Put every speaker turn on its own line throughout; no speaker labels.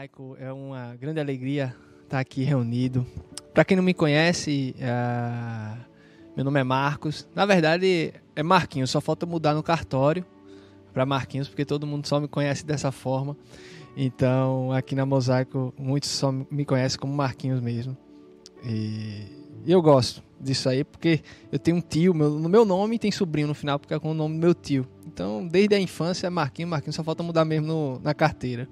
Mosaico, é uma grande alegria estar aqui reunido. Para quem não me conhece, uh, meu nome é Marcos. Na verdade, é Marquinhos, só falta mudar no cartório para Marquinhos, porque todo mundo só me conhece dessa forma. Então, aqui na Mosaico, muitos só me conhecem como Marquinhos mesmo. E eu gosto disso aí, porque eu tenho um tio, meu, no meu nome tem sobrinho no final, porque é com o nome do meu tio. Então, desde a infância é Marquinhos, Marquinhos só falta mudar mesmo no, na carteira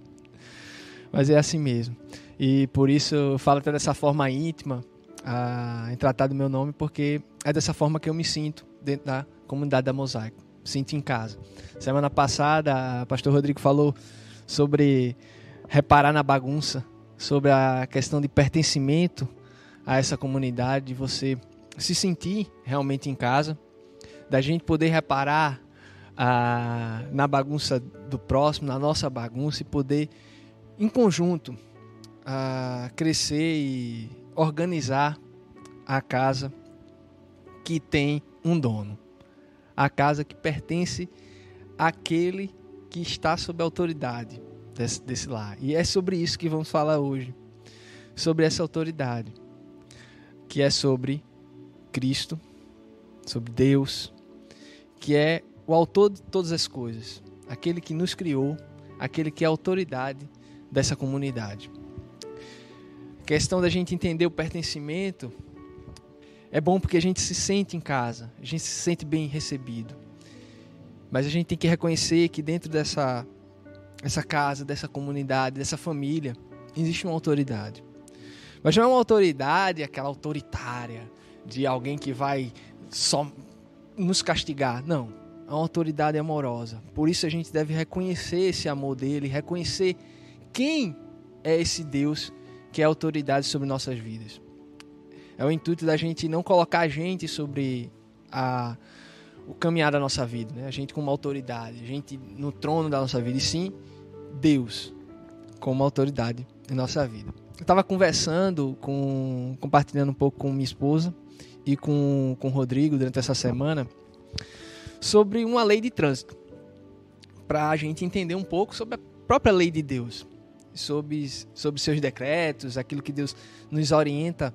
mas é assim mesmo. E por isso eu falo até dessa forma íntima a, em tratar do meu nome, porque é dessa forma que eu me sinto dentro da comunidade da Mosaico. Sinto em casa. Semana passada, o pastor Rodrigo falou sobre reparar na bagunça, sobre a questão de pertencimento a essa comunidade, de você se sentir realmente em casa, da gente poder reparar ah, na bagunça do próximo, na nossa bagunça e poder em conjunto, a crescer e organizar a casa que tem um dono. A casa que pertence àquele que está sob a autoridade desse, desse lar. E é sobre isso que vamos falar hoje. Sobre essa autoridade. Que é sobre Cristo, sobre Deus, que é o autor de todas as coisas. Aquele que nos criou, aquele que é autoridade dessa comunidade. Questão da gente entender o pertencimento é bom porque a gente se sente em casa, a gente se sente bem recebido. Mas a gente tem que reconhecer que dentro dessa essa casa, dessa comunidade, dessa família, existe uma autoridade. Mas não é uma autoridade aquela autoritária de alguém que vai só nos castigar. Não. É uma autoridade amorosa. Por isso a gente deve reconhecer esse amor dele, reconhecer quem é esse Deus que é autoridade sobre nossas vidas. É o intuito da gente não colocar a gente sobre a, o caminhar da nossa vida, né? a gente como autoridade, a gente no trono da nossa vida, e sim Deus como autoridade em nossa vida. Eu estava conversando, com, compartilhando um pouco com minha esposa e com, com o Rodrigo durante essa semana sobre uma lei de trânsito, para a gente entender um pouco sobre a própria lei de Deus sobre, sobre seus decretos, aquilo que Deus nos orienta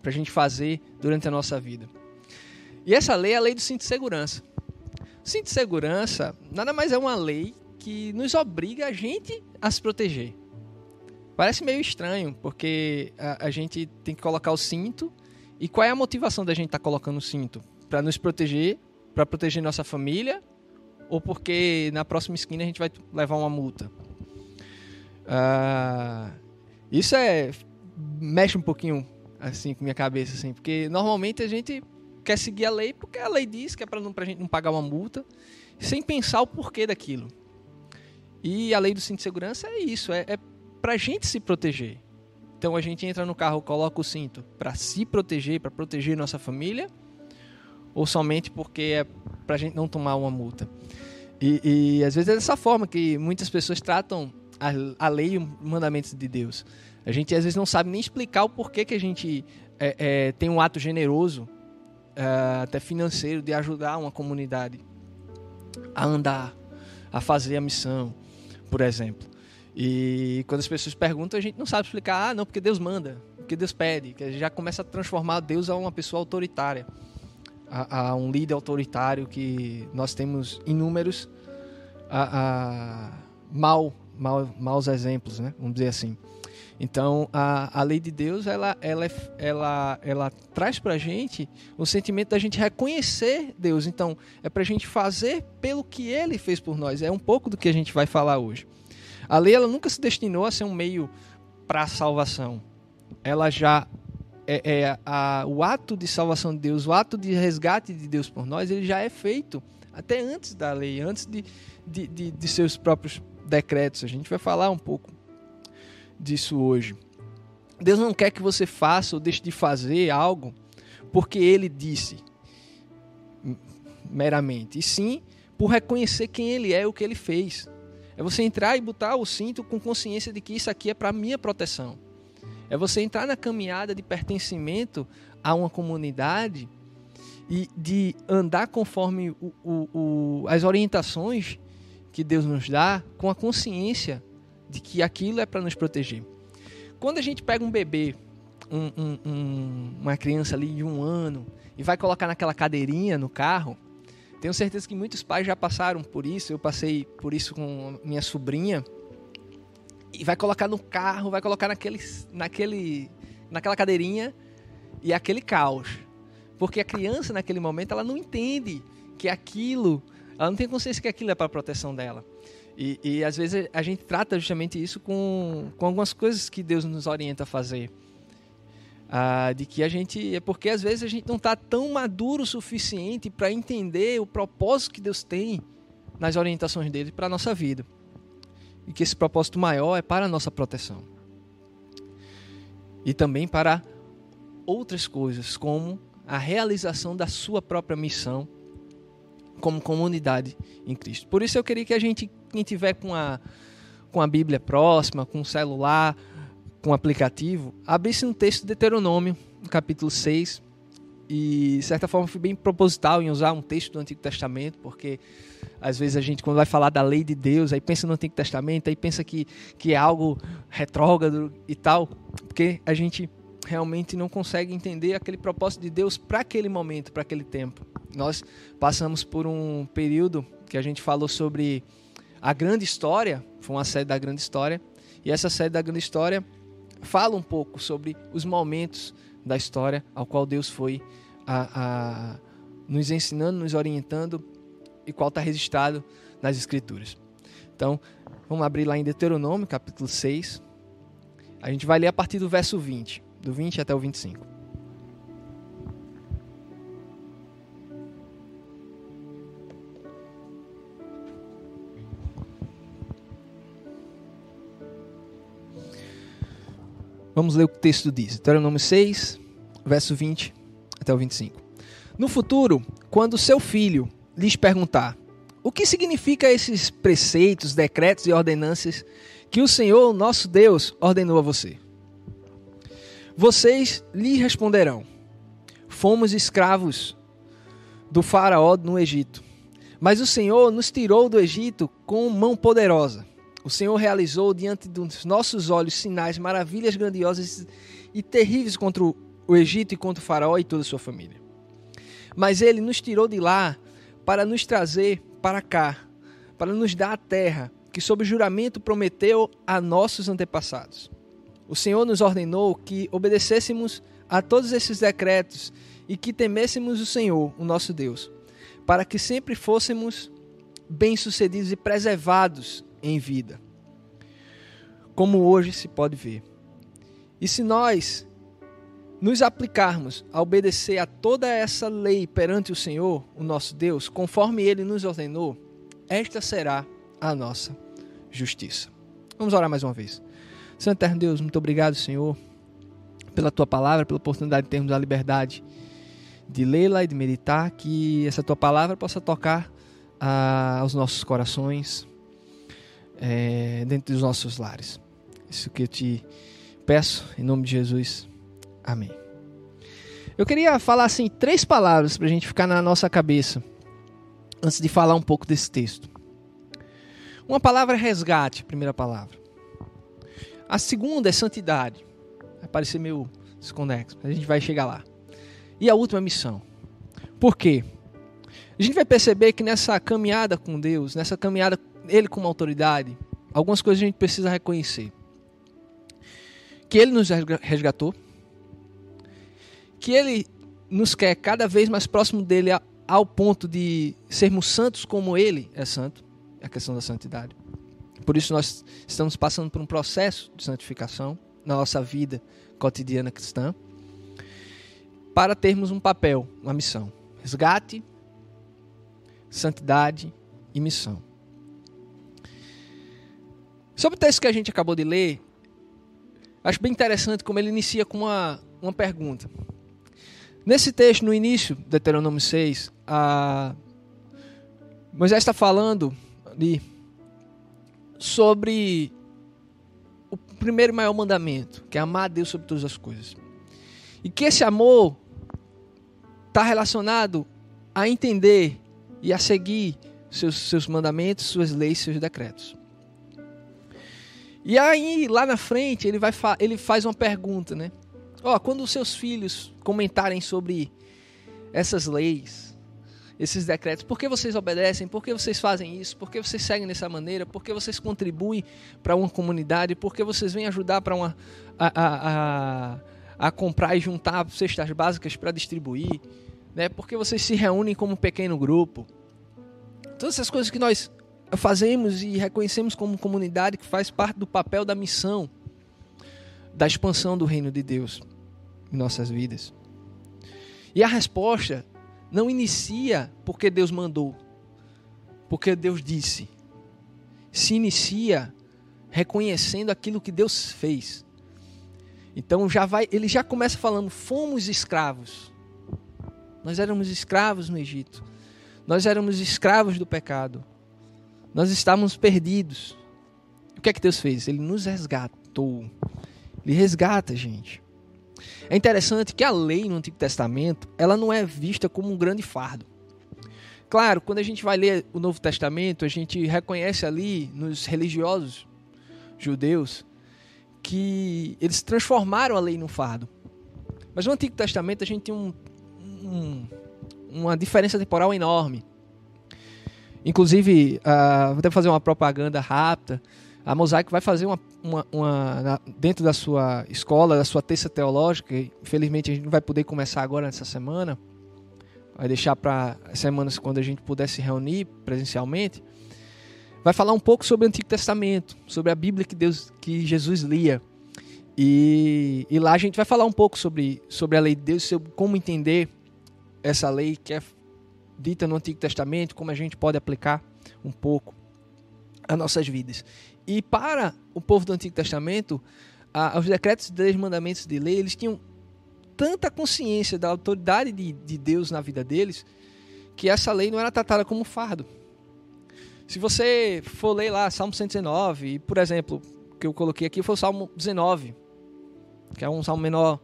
para a gente fazer durante a nossa vida. E essa lei é a lei do cinto de segurança. O cinto de segurança nada mais é uma lei que nos obriga a gente a se proteger. Parece meio estranho, porque a, a gente tem que colocar o cinto. E qual é a motivação da gente estar tá colocando o cinto? Para nos proteger, para proteger nossa família, ou porque na próxima esquina a gente vai levar uma multa? Uh, isso é mexe um pouquinho assim com minha cabeça assim, porque normalmente a gente quer seguir a lei porque a lei diz que é para não pra gente não pagar uma multa, sem pensar o porquê daquilo. E a lei do cinto de segurança é isso, é, é a gente se proteger. Então a gente entra no carro, coloca o cinto para se proteger, para proteger nossa família, ou somente porque é para a gente não tomar uma multa. E, e às vezes é dessa forma que muitas pessoas tratam a, a lei e os mandamentos de Deus. A gente às vezes não sabe nem explicar o porquê que a gente é, é, tem um ato generoso, é, até financeiro, de ajudar uma comunidade a andar, a fazer a missão, por exemplo. E quando as pessoas perguntam, a gente não sabe explicar, ah, não, porque Deus manda, porque Deus pede, que a gente já começa a transformar Deus a uma pessoa autoritária, a, a um líder autoritário que nós temos inúmeros a, a mal maus exemplos, né? Vamos dizer assim. Então, a, a lei de Deus, ela, ela, ela, ela traz para a gente o sentimento da gente reconhecer Deus. Então, é para a gente fazer pelo que Ele fez por nós. É um pouco do que a gente vai falar hoje. A lei, ela nunca se destinou a ser um meio para a salvação. Ela já é, é a, o ato de salvação de Deus, o ato de resgate de Deus por nós, ele já é feito até antes da lei, antes de, de, de, de seus próprios decretos. A gente vai falar um pouco disso hoje. Deus não quer que você faça ou deixe de fazer algo porque ele disse meramente, e sim por reconhecer quem ele é e o que ele fez. É você entrar e botar o cinto com consciência de que isso aqui é para minha proteção. É você entrar na caminhada de pertencimento a uma comunidade e de andar conforme o, o, o, as orientações que Deus nos dá com a consciência de que aquilo é para nos proteger. Quando a gente pega um bebê, um, um, um, uma criança ali de um ano, e vai colocar naquela cadeirinha no carro, tenho certeza que muitos pais já passaram por isso. Eu passei por isso com minha sobrinha. E vai colocar no carro, vai colocar naquele, naquele, naquela cadeirinha e é aquele caos. Porque a criança naquele momento ela não entende que aquilo, ela não tem consciência que aquilo é para proteção dela. E, e, às vezes a gente trata justamente isso com, com algumas coisas que Deus nos orienta a fazer. Ah, de que a gente. É porque às vezes a gente não está tão maduro o suficiente para entender o propósito que Deus tem nas orientações dele para a nossa vida. E que esse propósito maior é para a nossa proteção. E também para outras coisas, como a realização da sua própria missão como comunidade em Cristo. Por isso eu queria que a gente, quem tiver com a, com a Bíblia próxima, com o celular, com o aplicativo, abrisse um texto de Deuteronômio, no capítulo 6. E, de certa forma, fui bem proposital em usar um texto do Antigo Testamento, porque às vezes a gente, quando vai falar da lei de Deus, aí pensa no Antigo Testamento, aí pensa que, que é algo retrógrado e tal, porque a gente realmente não consegue entender aquele propósito de Deus para aquele momento, para aquele tempo. Nós passamos por um período que a gente falou sobre a grande história, foi uma série da grande história, e essa série da grande história fala um pouco sobre os momentos da história ao qual Deus foi a, a, nos ensinando, nos orientando e qual está registrado nas Escrituras. Então, vamos abrir lá em Deuteronômio, capítulo 6. A gente vai ler a partir do verso 20 do 20 até o 25. Vamos ler o que o texto diz. Deuteronômio 6, verso 20 até o 25. No futuro, quando seu filho lhes perguntar o que significa esses preceitos, decretos e ordenanças que o Senhor, nosso Deus, ordenou a você. Vocês lhe responderão: Fomos escravos do Faraó no Egito. Mas o Senhor nos tirou do Egito com mão poderosa. O Senhor realizou diante dos nossos olhos sinais, maravilhas grandiosas e terríveis contra o Egito e contra o Faraó e toda a sua família. Mas ele nos tirou de lá para nos trazer para cá, para nos dar a terra que, sob juramento, prometeu a nossos antepassados o Senhor nos ordenou que obedecêssemos a todos esses decretos e que temêssemos o Senhor, o nosso Deus, para que sempre fôssemos bem-sucedidos e preservados em vida, como hoje se pode ver. E se nós nos aplicarmos a obedecer a toda essa lei perante o Senhor, o nosso Deus, conforme ele nos ordenou, esta será a nossa justiça. Vamos orar mais uma vez. Santo Eterno Deus, muito obrigado, Senhor, pela tua palavra, pela oportunidade de termos a liberdade de lê-la e de meditar, que essa tua palavra possa tocar ah, aos nossos corações, é, dentro dos nossos lares. Isso que eu te peço, em nome de Jesus. Amém. Eu queria falar assim três palavras para a gente ficar na nossa cabeça antes de falar um pouco desse texto. Uma palavra é resgate, primeira palavra. A segunda é santidade. Vai parecer meio desconexo, mas a gente vai chegar lá. E a última é missão. Por quê? A gente vai perceber que nessa caminhada com Deus, nessa caminhada Ele como autoridade, algumas coisas a gente precisa reconhecer. Que Ele nos resgatou, que Ele nos quer cada vez mais próximo dele ao ponto de sermos santos como Ele é santo, é a questão da santidade. Por isso nós estamos passando por um processo de santificação na nossa vida cotidiana cristã, para termos um papel, uma missão: resgate, santidade e missão. Sobre o texto que a gente acabou de ler, acho bem interessante como ele inicia com uma, uma pergunta. Nesse texto, no início, Deuteronômio 6, a Moisés está falando ali sobre o primeiro maior mandamento, que é amar a Deus sobre todas as coisas. E que esse amor está relacionado a entender e a seguir seus, seus mandamentos, suas leis, seus decretos. E aí, lá na frente, ele, vai fa ele faz uma pergunta, né? Ó, quando os seus filhos comentarem sobre essas leis, esses decretos, por que vocês obedecem? Por que vocês fazem isso? Por que vocês seguem dessa maneira? Por que vocês contribuem para uma comunidade? Por que vocês vêm ajudar para uma a, a, a, a, comprar e juntar cestas básicas para distribuir? Né? Por que vocês se reúnem como um pequeno grupo? Todas essas coisas que nós fazemos e reconhecemos como comunidade que faz parte do papel da missão da expansão do reino de Deus em nossas vidas. E a resposta não inicia porque Deus mandou, porque Deus disse. Se inicia reconhecendo aquilo que Deus fez. Então já vai, ele já começa falando: fomos escravos. Nós éramos escravos no Egito. Nós éramos escravos do pecado. Nós estávamos perdidos. O que é que Deus fez? Ele nos resgatou. Ele resgata, gente. É interessante que a lei no Antigo Testamento, ela não é vista como um grande fardo. Claro, quando a gente vai ler o Novo Testamento, a gente reconhece ali nos religiosos judeus que eles transformaram a lei num fardo. Mas no Antigo Testamento a gente tem um, um, uma diferença temporal enorme. Inclusive, uh, vou até fazer uma propaganda rápida. A Mosaico vai fazer uma, uma, uma, dentro da sua escola, da sua terça teológica. Infelizmente a gente não vai poder começar agora nessa semana. Vai deixar para semanas quando a gente puder se reunir presencialmente. Vai falar um pouco sobre o Antigo Testamento, sobre a Bíblia que Deus, que Jesus lia. E, e lá a gente vai falar um pouco sobre, sobre a lei de Deus, sobre como entender essa lei que é dita no Antigo Testamento, como a gente pode aplicar um pouco a nossas vidas. E para o povo do Antigo Testamento, a, os decretos e mandamentos de lei, eles tinham tanta consciência da autoridade de, de Deus na vida deles, que essa lei não era tratada como fardo. Se você for ler lá Salmo 119, e, por exemplo, que eu coloquei aqui foi o Salmo 19, que é um salmo menor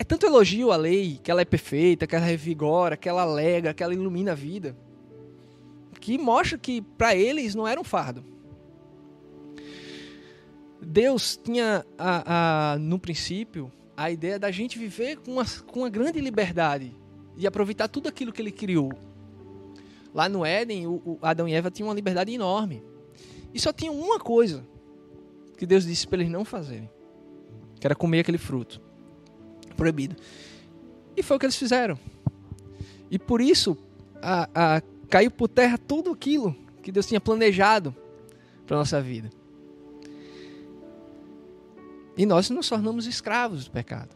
é tanto elogio à lei, que ela é perfeita, que ela revigora, que ela alega, que ela ilumina a vida, que mostra que para eles não era um fardo. Deus tinha a, a, no princípio a ideia da gente viver com uma, com uma grande liberdade e aproveitar tudo aquilo que ele criou. Lá no Éden, o, o Adão e Eva tinham uma liberdade enorme. E só tinha uma coisa que Deus disse para eles não fazerem, que era comer aquele fruto proibido. E foi o que eles fizeram. E por isso a, a, caiu por terra tudo aquilo que Deus tinha planejado para nossa vida. E nós nos tornamos escravos do pecado.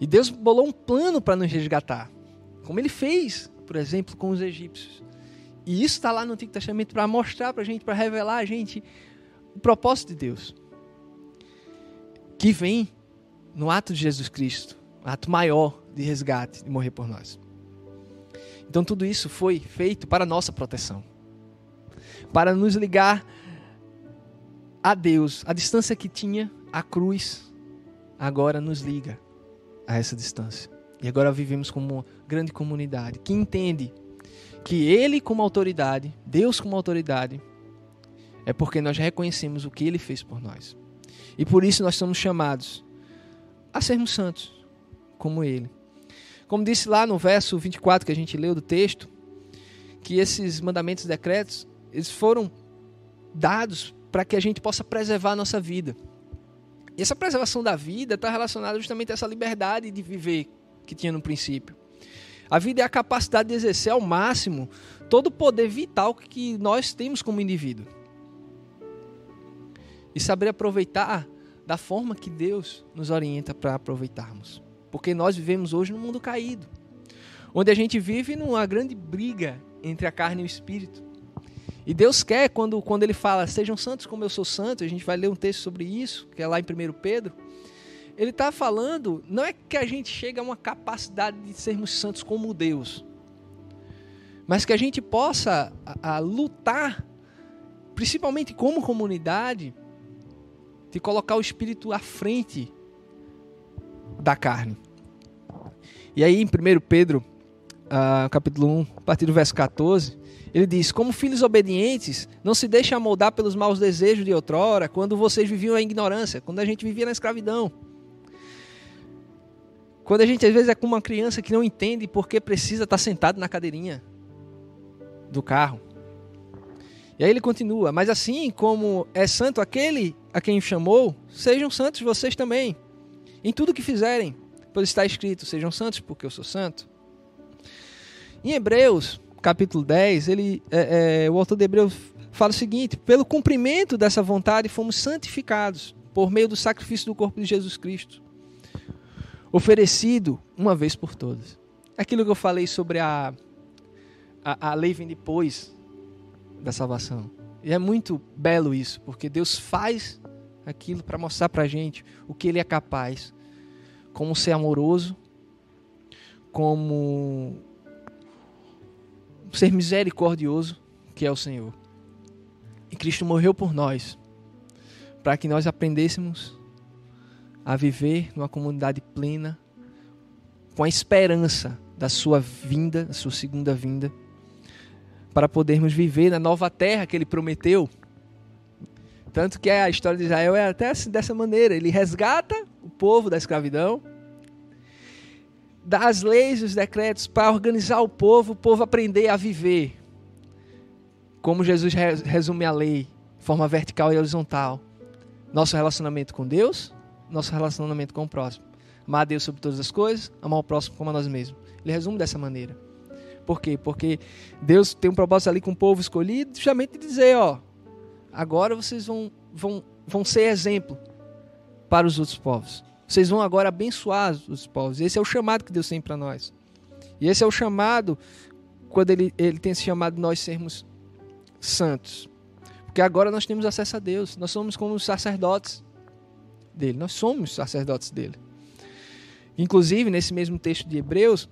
E Deus bolou um plano para nos resgatar, como Ele fez, por exemplo, com os egípcios. E isso está lá no Antigo Testamento para mostrar para a gente, para revelar a gente o propósito de Deus, que vem no ato de Jesus Cristo, ato maior de resgate, de morrer por nós. Então tudo isso foi feito para nossa proteção. Para nos ligar a Deus. A distância que tinha a cruz agora nos liga a essa distância. E agora vivemos como uma grande comunidade que entende que Ele, como autoridade, Deus, como autoridade, é porque nós reconhecemos o que Ele fez por nós. E por isso nós somos chamados a sermos santos, como Ele. Como disse lá no verso 24 que a gente leu do texto, que esses mandamentos e decretos, eles foram dados para que a gente possa preservar a nossa vida. E essa preservação da vida está relacionada justamente a essa liberdade de viver que tinha no princípio. A vida é a capacidade de exercer ao máximo todo o poder vital que nós temos como indivíduo. E saber aproveitar da forma que Deus nos orienta para aproveitarmos. Porque nós vivemos hoje num mundo caído, onde a gente vive numa grande briga entre a carne e o espírito. E Deus quer, quando, quando Ele fala, sejam santos como eu sou santo, a gente vai ler um texto sobre isso, que é lá em 1 Pedro. Ele está falando, não é que a gente chega a uma capacidade de sermos santos como Deus, mas que a gente possa a, a lutar, principalmente como comunidade, de colocar o espírito à frente da carne. E aí em 1 Pedro uh, capítulo 1, a partir do verso 14, ele diz: Como filhos obedientes, não se deixem amoldar pelos maus desejos de outrora, quando vocês viviam a ignorância, quando a gente vivia na escravidão. Quando a gente às vezes é como uma criança que não entende por que precisa estar sentado na cadeirinha do carro. E aí ele continua: Mas assim como é santo aquele a quem chamou, sejam santos vocês também, em tudo que fizerem, pois está escrito: Sejam santos porque eu sou santo. Em Hebreus, capítulo 10, ele, é, é, o autor de Hebreus fala o seguinte: pelo cumprimento dessa vontade fomos santificados por meio do sacrifício do corpo de Jesus Cristo, oferecido uma vez por todas. Aquilo que eu falei sobre a, a, a lei vem depois da salvação. E é muito belo isso, porque Deus faz aquilo para mostrar para a gente o que Ele é capaz, como ser amoroso, como ser misericordioso, que é o Senhor. E Cristo morreu por nós, para que nós aprendêssemos a viver numa comunidade plena, com a esperança da sua vinda, da sua segunda vinda, para podermos viver na nova terra que ele prometeu. Tanto que a história de Israel é até assim, dessa maneira: ele resgata o povo da escravidão das leis e os decretos para organizar o povo, o povo aprender a viver. Como Jesus resume a lei, forma vertical e horizontal. Nosso relacionamento com Deus, nosso relacionamento com o próximo. Amar a Deus sobre todas as coisas, amar o próximo como a nós mesmos. Ele resume dessa maneira. Por quê? Porque Deus tem um propósito ali com o povo escolhido, justamente de dizer, ó, agora vocês vão, vão, vão ser exemplo para os outros povos. Vocês vão agora abençoar os povos. Esse é o chamado que Deus tem para nós. E esse é o chamado, quando ele, ele tem esse chamado nós sermos santos. Porque agora nós temos acesso a Deus. Nós somos como os sacerdotes dele. Nós somos sacerdotes dele. Inclusive, nesse mesmo texto de Hebreus,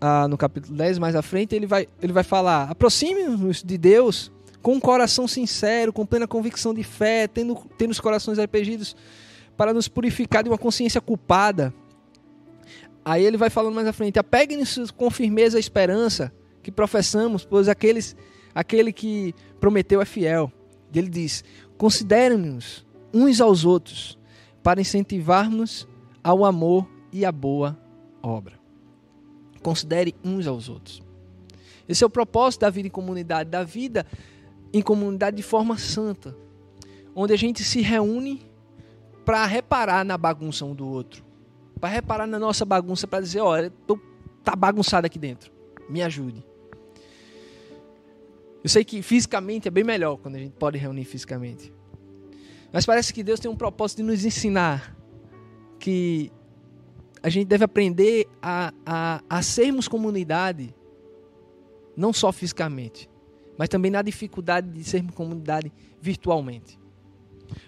ah, no capítulo 10, mais à frente, ele vai, ele vai falar: aproxime-nos de Deus com um coração sincero, com plena convicção de fé, tendo, tendo os corações arrependidos para nos purificar de uma consciência culpada. Aí ele vai falando mais à frente: apeguem-nos com firmeza a esperança que professamos, pois aqueles, aquele que prometeu é fiel. E ele diz: considerem-nos uns aos outros para incentivar-nos ao amor e à boa obra. Considere uns aos outros. Esse é o propósito da vida em comunidade, da vida em comunidade de forma santa, onde a gente se reúne para reparar na bagunça um do outro. Para reparar na nossa bagunça, para dizer, olha, tô, tá bagunçado aqui dentro. Me ajude. Eu sei que fisicamente é bem melhor quando a gente pode reunir fisicamente. Mas parece que Deus tem um propósito de nos ensinar que a gente deve aprender a, a, a sermos comunidade, não só fisicamente, mas também na dificuldade de sermos comunidade virtualmente.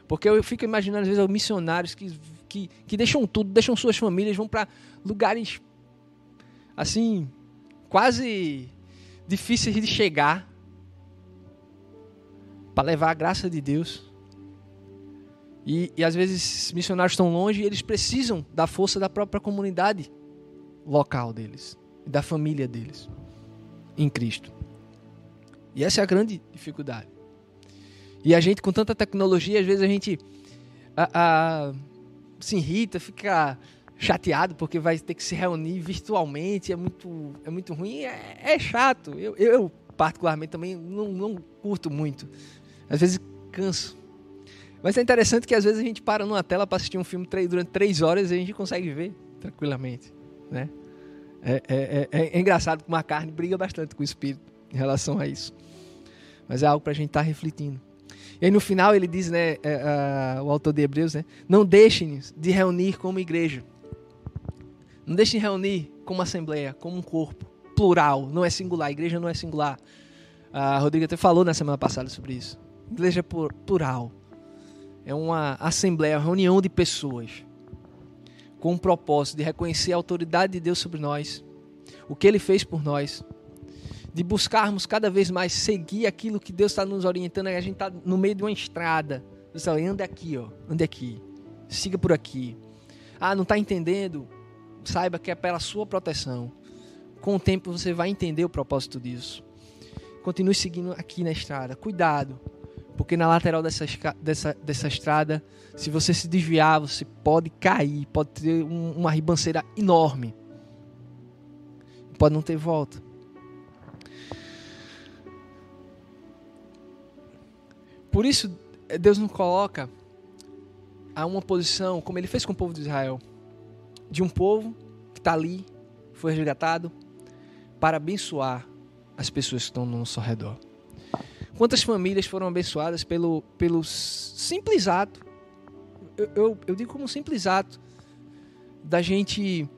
Porque eu fico imaginando, às vezes, missionários que, que, que deixam tudo, deixam suas famílias, vão para lugares assim, quase difíceis de chegar para levar a graça de Deus. E, e às vezes missionários estão longe e eles precisam da força da própria comunidade local deles, da família deles em Cristo. E essa é a grande dificuldade. E a gente, com tanta tecnologia, às vezes a gente a, a, se irrita, fica chateado porque vai ter que se reunir virtualmente, é muito, é muito ruim, é, é chato. Eu, eu, particularmente, também não, não curto muito. Às vezes canso. Mas é interessante que às vezes a gente para numa tela para assistir um filme durante três horas e a gente consegue ver tranquilamente, né? É, é, é, é engraçado como a carne briga bastante com o espírito em relação a isso. Mas é algo para a gente estar tá refletindo. E aí no final ele diz, né, é, o autor de Hebreus, né, não deixem de reunir como igreja. Não deixem de reunir como assembleia, como um corpo, plural, não é singular, a igreja não é singular. A Rodrigo até falou na semana passada sobre isso. Igreja é plural. É uma assembleia, uma reunião de pessoas com o propósito de reconhecer a autoridade de Deus sobre nós, o que ele fez por nós de buscarmos cada vez mais seguir aquilo que Deus está nos orientando. A gente está no meio de uma estrada. Deus está ande aqui, ó, ande aqui, siga por aqui. Ah, não está entendendo? Saiba que é pela sua proteção, com o tempo você vai entender o propósito disso. Continue seguindo aqui na estrada. Cuidado, porque na lateral dessa, dessa, dessa estrada, se você se desviar, você pode cair, pode ter um, uma ribanceira enorme. Pode não ter volta. Por isso, Deus nos coloca a uma posição, como ele fez com o povo de Israel, de um povo que está ali, foi resgatado, para abençoar as pessoas que estão no nosso redor. Quantas famílias foram abençoadas pelo, pelo simples ato, eu, eu, eu digo como simples ato, da gente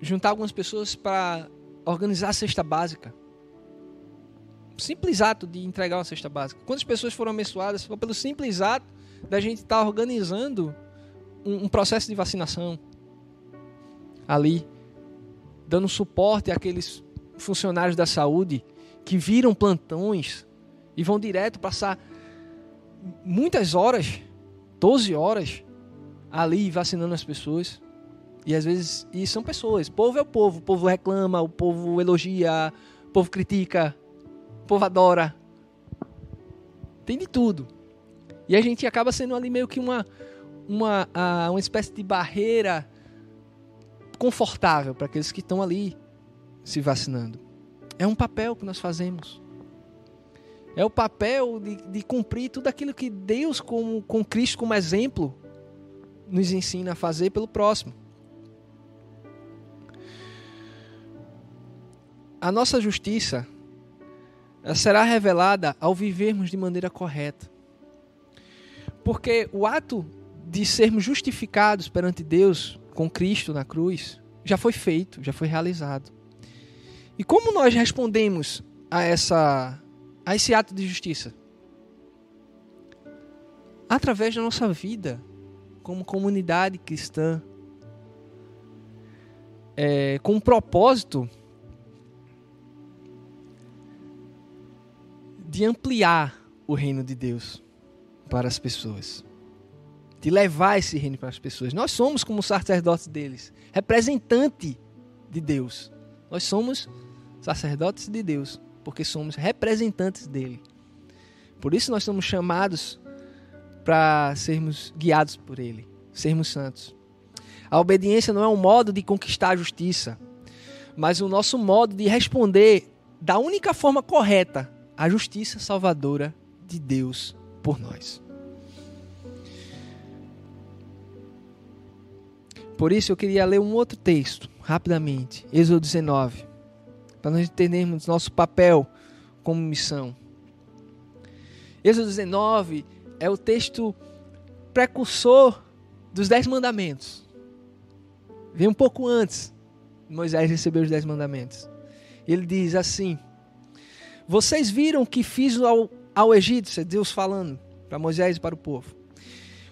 juntar algumas pessoas para organizar a cesta básica. Simples ato de entregar uma cesta básica. Quantas pessoas foram abençoadas pelo simples ato da gente estar tá organizando um, um processo de vacinação ali dando suporte àqueles funcionários da saúde que viram plantões e vão direto passar muitas horas, 12 horas, ali vacinando as pessoas. E às vezes, e são pessoas. Povo é o povo. O povo reclama, o povo elogia, o povo critica, o povo adora. Tem de tudo. E a gente acaba sendo ali meio que uma, uma, uma espécie de barreira confortável para aqueles que estão ali se vacinando. É um papel que nós fazemos. É o papel de, de cumprir tudo aquilo que Deus, com, com Cristo como exemplo, nos ensina a fazer pelo próximo. A nossa justiça será revelada ao vivermos de maneira correta. Porque o ato de sermos justificados perante Deus com Cristo na cruz já foi feito, já foi realizado. E como nós respondemos a essa a esse ato de justiça? Através da nossa vida como comunidade cristã, é, com o propósito de ampliar o reino de Deus para as pessoas de levar esse reino para as pessoas. Nós somos como sacerdotes deles, representante de Deus. Nós somos sacerdotes de Deus, porque somos representantes dele. Por isso nós somos chamados para sermos guiados por ele, sermos santos. A obediência não é um modo de conquistar a justiça, mas o nosso modo de responder da única forma correta à justiça salvadora de Deus por nós. Por isso eu queria ler um outro texto, rapidamente, Êxodo 19, para nós entendermos nosso papel como missão. Êxodo 19 é o texto precursor dos Dez Mandamentos. Vem um pouco antes Moisés receber os Dez Mandamentos. Ele diz assim: Vocês viram o que fiz ao, ao Egito, Deus falando para Moisés e para o povo.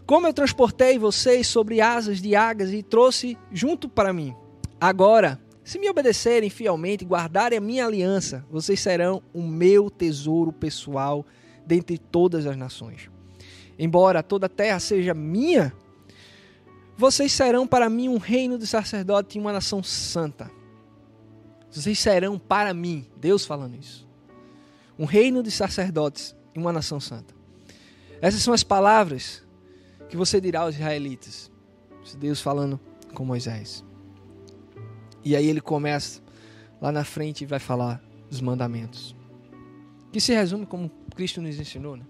Como eu transportei vocês sobre asas de águias e trouxe junto para mim. Agora, se me obedecerem fielmente e guardarem a minha aliança, vocês serão o meu tesouro pessoal dentre todas as nações. Embora toda a terra seja minha, vocês serão para mim um reino de sacerdote e uma nação santa. Vocês serão para mim, Deus falando isso, um reino de sacerdotes e uma nação santa. Essas são as palavras que você dirá aos israelitas? Deus falando com Moisés. E aí ele começa lá na frente e vai falar dos mandamentos. Que se resume como Cristo nos ensinou, né?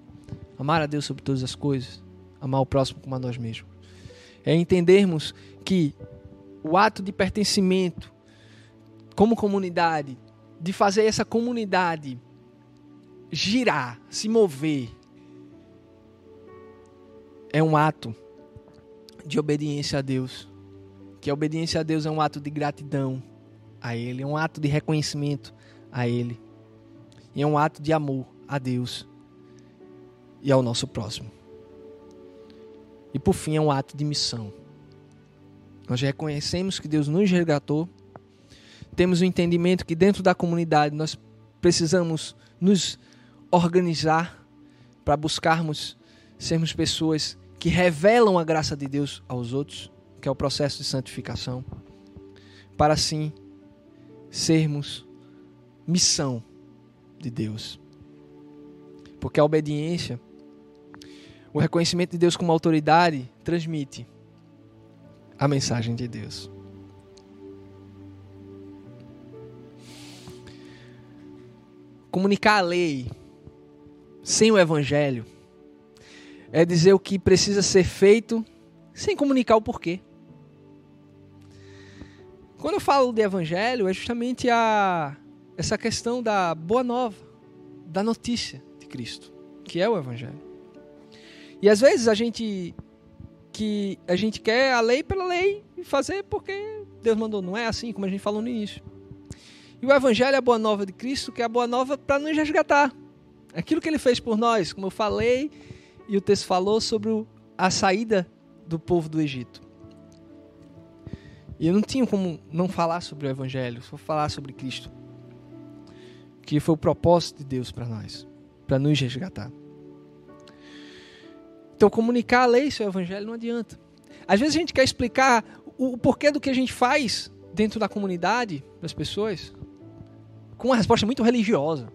Amar a Deus sobre todas as coisas, amar o próximo como a nós mesmos. É entendermos que o ato de pertencimento como comunidade, de fazer essa comunidade girar, se mover, é um ato de obediência a Deus. Que a obediência a Deus é um ato de gratidão a Ele, é um ato de reconhecimento a Ele. E é um ato de amor a Deus e ao nosso próximo. E por fim, é um ato de missão. Nós reconhecemos que Deus nos resgatou, temos o entendimento que dentro da comunidade nós precisamos nos organizar para buscarmos sermos pessoas que revelam a graça de Deus aos outros, que é o processo de santificação, para assim sermos missão de Deus. Porque a obediência, o reconhecimento de Deus como autoridade, transmite a mensagem de Deus. Comunicar a lei sem o evangelho é dizer o que precisa ser feito sem comunicar o porquê. Quando eu falo de evangelho, é justamente a essa questão da boa nova, da notícia de Cristo, que é o evangelho. E às vezes a gente que a gente quer a lei pela lei e fazer porque Deus mandou, não é assim como a gente falou no início. E o evangelho é a boa nova de Cristo, que é a boa nova para nos resgatar. Aquilo que ele fez por nós, como eu falei, e o texto falou sobre a saída do povo do Egito. E eu não tinha como não falar sobre o Evangelho, só falar sobre Cristo. Que foi o propósito de Deus para nós, para nos resgatar. Então, comunicar a lei e o Evangelho não adianta. Às vezes a gente quer explicar o porquê do que a gente faz dentro da comunidade, das pessoas, com uma resposta muito religiosa.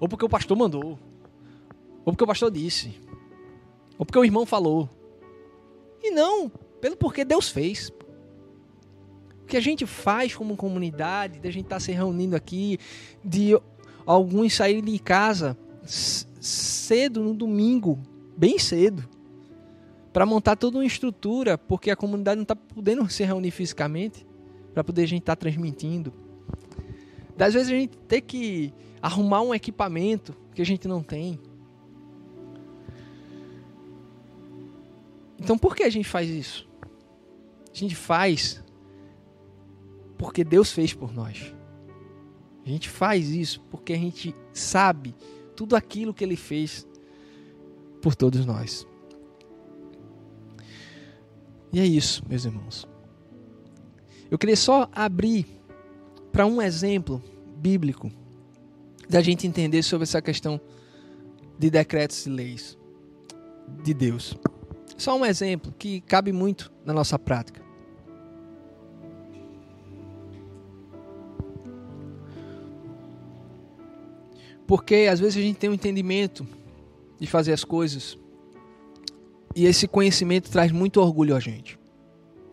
Ou porque o pastor mandou. Ou porque o pastor disse. Ou porque o irmão falou. E não, pelo porquê Deus fez. O que a gente faz como comunidade, de a gente estar tá se reunindo aqui, de alguns saírem de casa cedo no domingo, bem cedo, para montar toda uma estrutura, porque a comunidade não está podendo se reunir fisicamente, para poder a gente estar tá transmitindo. Das vezes a gente tem que arrumar um equipamento que a gente não tem. Então por que a gente faz isso? A gente faz porque Deus fez por nós. A gente faz isso porque a gente sabe tudo aquilo que Ele fez por todos nós. E é isso, meus irmãos. Eu queria só abrir para um exemplo bíblico da gente entender sobre essa questão de decretos e leis de Deus. Só um exemplo que cabe muito na nossa prática. Porque às vezes a gente tem um entendimento de fazer as coisas e esse conhecimento traz muito orgulho a gente.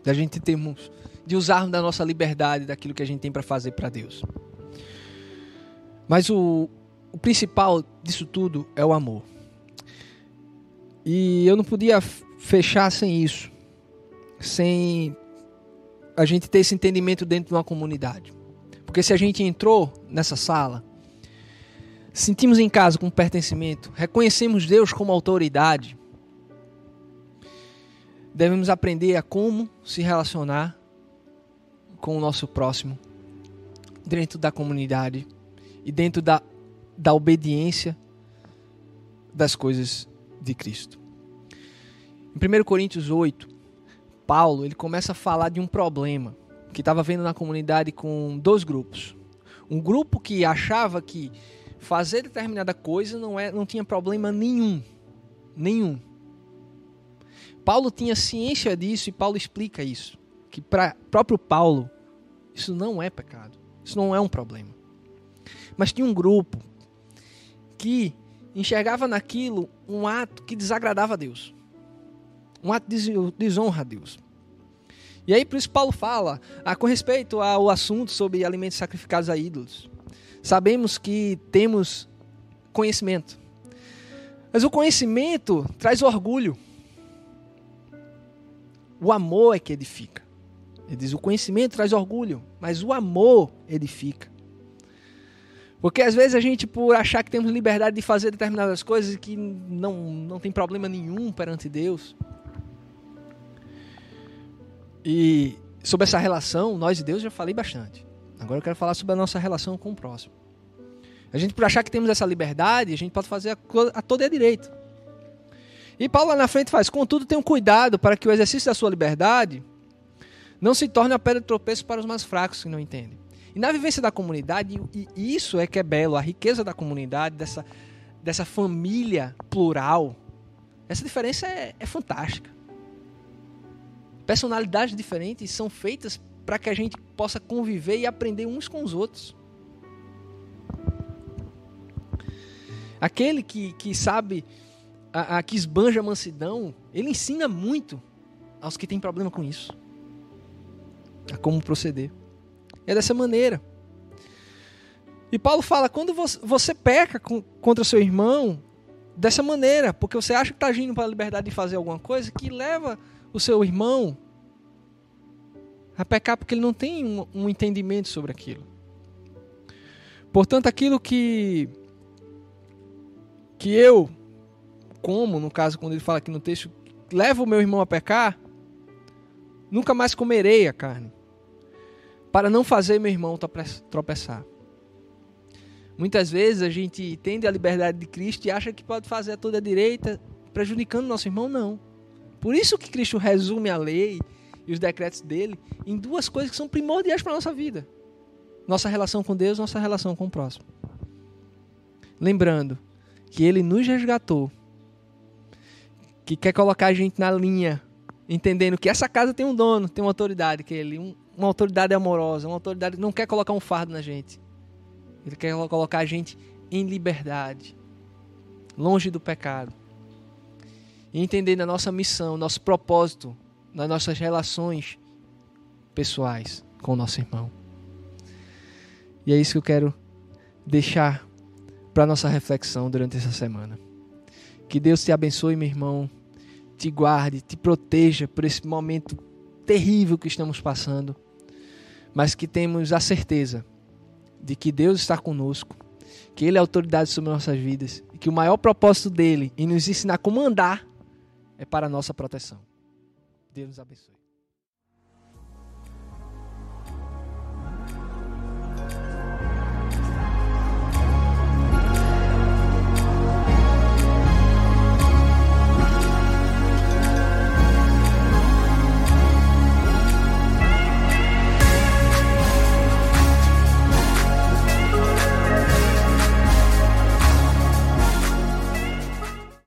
Da gente termos de usarmos da nossa liberdade, daquilo que a gente tem para fazer para Deus. Mas o, o principal disso tudo é o amor. E eu não podia fechar sem isso, sem a gente ter esse entendimento dentro de uma comunidade. Porque se a gente entrou nessa sala, sentimos em casa com pertencimento, reconhecemos Deus como autoridade, devemos aprender a como se relacionar com o nosso próximo dentro da comunidade e dentro da, da obediência das coisas de Cristo. Em 1 Coríntios 8, Paulo ele começa a falar de um problema que estava vendo na comunidade com dois grupos. Um grupo que achava que fazer determinada coisa não, é, não tinha problema nenhum. Nenhum. Paulo tinha ciência disso e Paulo explica isso. Que para próprio Paulo, isso não é pecado. Isso não é um problema. Mas tinha um grupo que enxergava naquilo um ato que desagradava a Deus. Um ato de desonra a Deus. E aí por isso Paulo fala ah, com respeito ao assunto sobre alimentos sacrificados a ídolos. Sabemos que temos conhecimento. Mas o conhecimento traz orgulho. O amor é que edifica. Ele diz: o conhecimento traz orgulho, mas o amor edifica. Porque às vezes a gente, por achar que temos liberdade de fazer determinadas coisas que não, não tem problema nenhum perante Deus. E sobre essa relação, nós e Deus já falei bastante. Agora eu quero falar sobre a nossa relação com o próximo. A gente, por achar que temos essa liberdade, a gente pode fazer a, a toda a direito. E Paulo lá na frente faz: contudo, tenham cuidado para que o exercício da sua liberdade não se torne a pedra de tropeço para os mais fracos que não entendem. E na vivência da comunidade, e isso é que é belo, a riqueza da comunidade, dessa, dessa família plural, essa diferença é, é fantástica. Personalidades diferentes são feitas para que a gente possa conviver e aprender uns com os outros. Aquele que, que sabe, a, a, que esbanja a mansidão, ele ensina muito aos que têm problema com isso. A como proceder. É dessa maneira. E Paulo fala: quando você, peca contra seu irmão, dessa maneira, porque você acha que está agindo para a liberdade de fazer alguma coisa que leva o seu irmão a pecar porque ele não tem um entendimento sobre aquilo. Portanto, aquilo que que eu como, no caso quando ele fala aqui no texto, leva o meu irmão a pecar, nunca mais comerei a carne, para não fazer meu irmão tropeçar. Muitas vezes a gente entende a liberdade de Cristo e acha que pode fazer a toda a direita, prejudicando nosso irmão, não. Por isso que Cristo resume a lei e os decretos dele em duas coisas que são primordiais para a nossa vida: nossa relação com Deus, nossa relação com o próximo. Lembrando que ele nos resgatou, que quer colocar a gente na linha, entendendo que essa casa tem um dono, tem uma autoridade, que ele, um, uma autoridade amorosa, uma autoridade que não quer colocar um fardo na gente. Ele quer colocar a gente em liberdade, longe do pecado. E entendendo a nossa missão, nosso propósito nas nossas relações pessoais com o nosso irmão. E é isso que eu quero deixar para nossa reflexão durante essa semana. Que Deus te abençoe, meu irmão, te guarde, te proteja por esse momento terrível que estamos passando, mas que temos a certeza de que Deus está conosco, que Ele é autoridade sobre nossas vidas e que o maior propósito dele em nos ensinar como andar é para a nossa proteção. Deus nos abençoe.